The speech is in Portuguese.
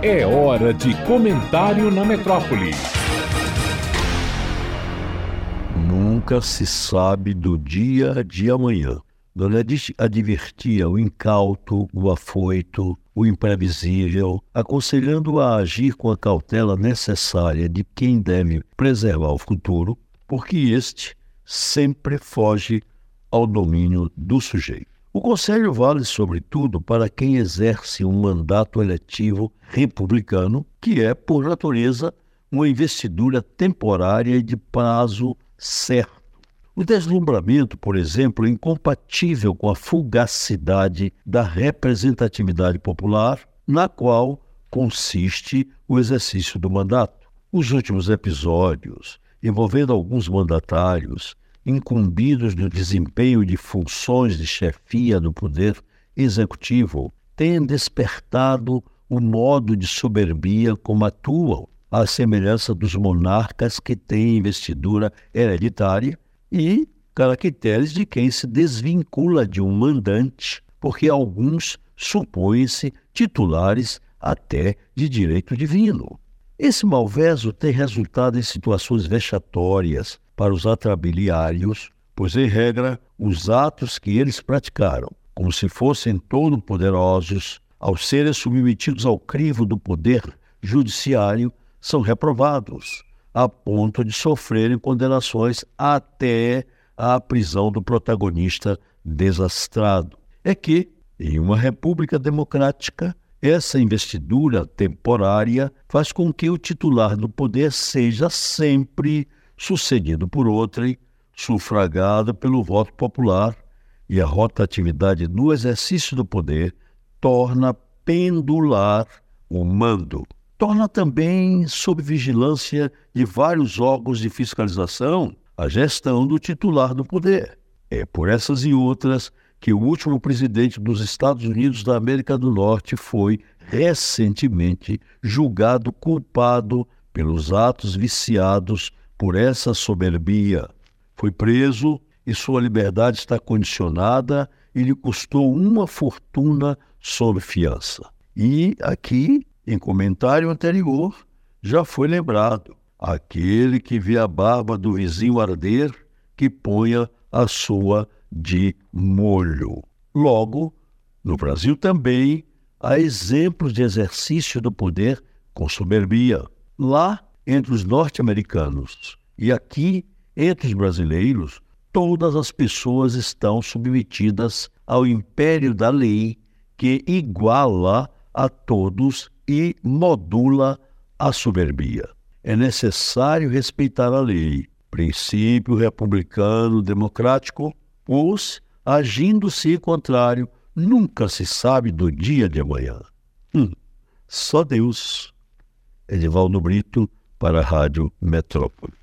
É hora de comentário na metrópole. Nunca se sabe do dia de amanhã. Dona Edith advertia o incauto, o afoito, o imprevisível, aconselhando a agir com a cautela necessária de quem deve preservar o futuro, porque este sempre foge ao domínio do sujeito. O conselho vale, sobretudo, para quem exerce um mandato eletivo republicano, que é, por natureza, uma investidura temporária e de prazo certo. O deslumbramento, por exemplo, é incompatível com a fugacidade da representatividade popular, na qual consiste o exercício do mandato. Os últimos episódios, envolvendo alguns mandatários incumbidos do desempenho de funções de chefia do poder executivo, têm despertado o modo de soberbia como atuam, à semelhança dos monarcas que têm investidura hereditária e caracteres de quem se desvincula de um mandante, porque alguns supõem-se titulares até de direito divino. Esse malveso tem resultado em situações vexatórias para os atrabiliários, pois, em regra, os atos que eles praticaram, como se fossem todo-poderosos, ao serem submetidos ao crivo do poder judiciário, são reprovados, a ponto de sofrerem condenações até a prisão do protagonista desastrado. É que, em uma república democrática, essa investidura temporária faz com que o titular do poder seja sempre sucedido por outrem, sufragado pelo voto popular, e a rotatividade no exercício do poder torna pendular o mando torna também sob vigilância de vários órgãos de fiscalização a gestão do titular do poder. É por essas e outras que o último presidente dos Estados Unidos da América do Norte foi recentemente julgado culpado pelos atos viciados por essa soberbia. Foi preso e sua liberdade está condicionada e lhe custou uma fortuna sob fiança. E aqui em comentário anterior, já foi lembrado: aquele que vê a barba do vizinho arder, que ponha a sua de molho. Logo, no Brasil também há exemplos de exercício do poder com soberbia. Lá, entre os norte-americanos e aqui, entre os brasileiros, todas as pessoas estão submetidas ao império da lei que iguala a todos e modula a soberbia. É necessário respeitar a lei, princípio republicano democrático, pois, agindo-se contrário, nunca se sabe do dia de amanhã. Hum, só Deus. Edivaldo Brito, para a Rádio Metrópole.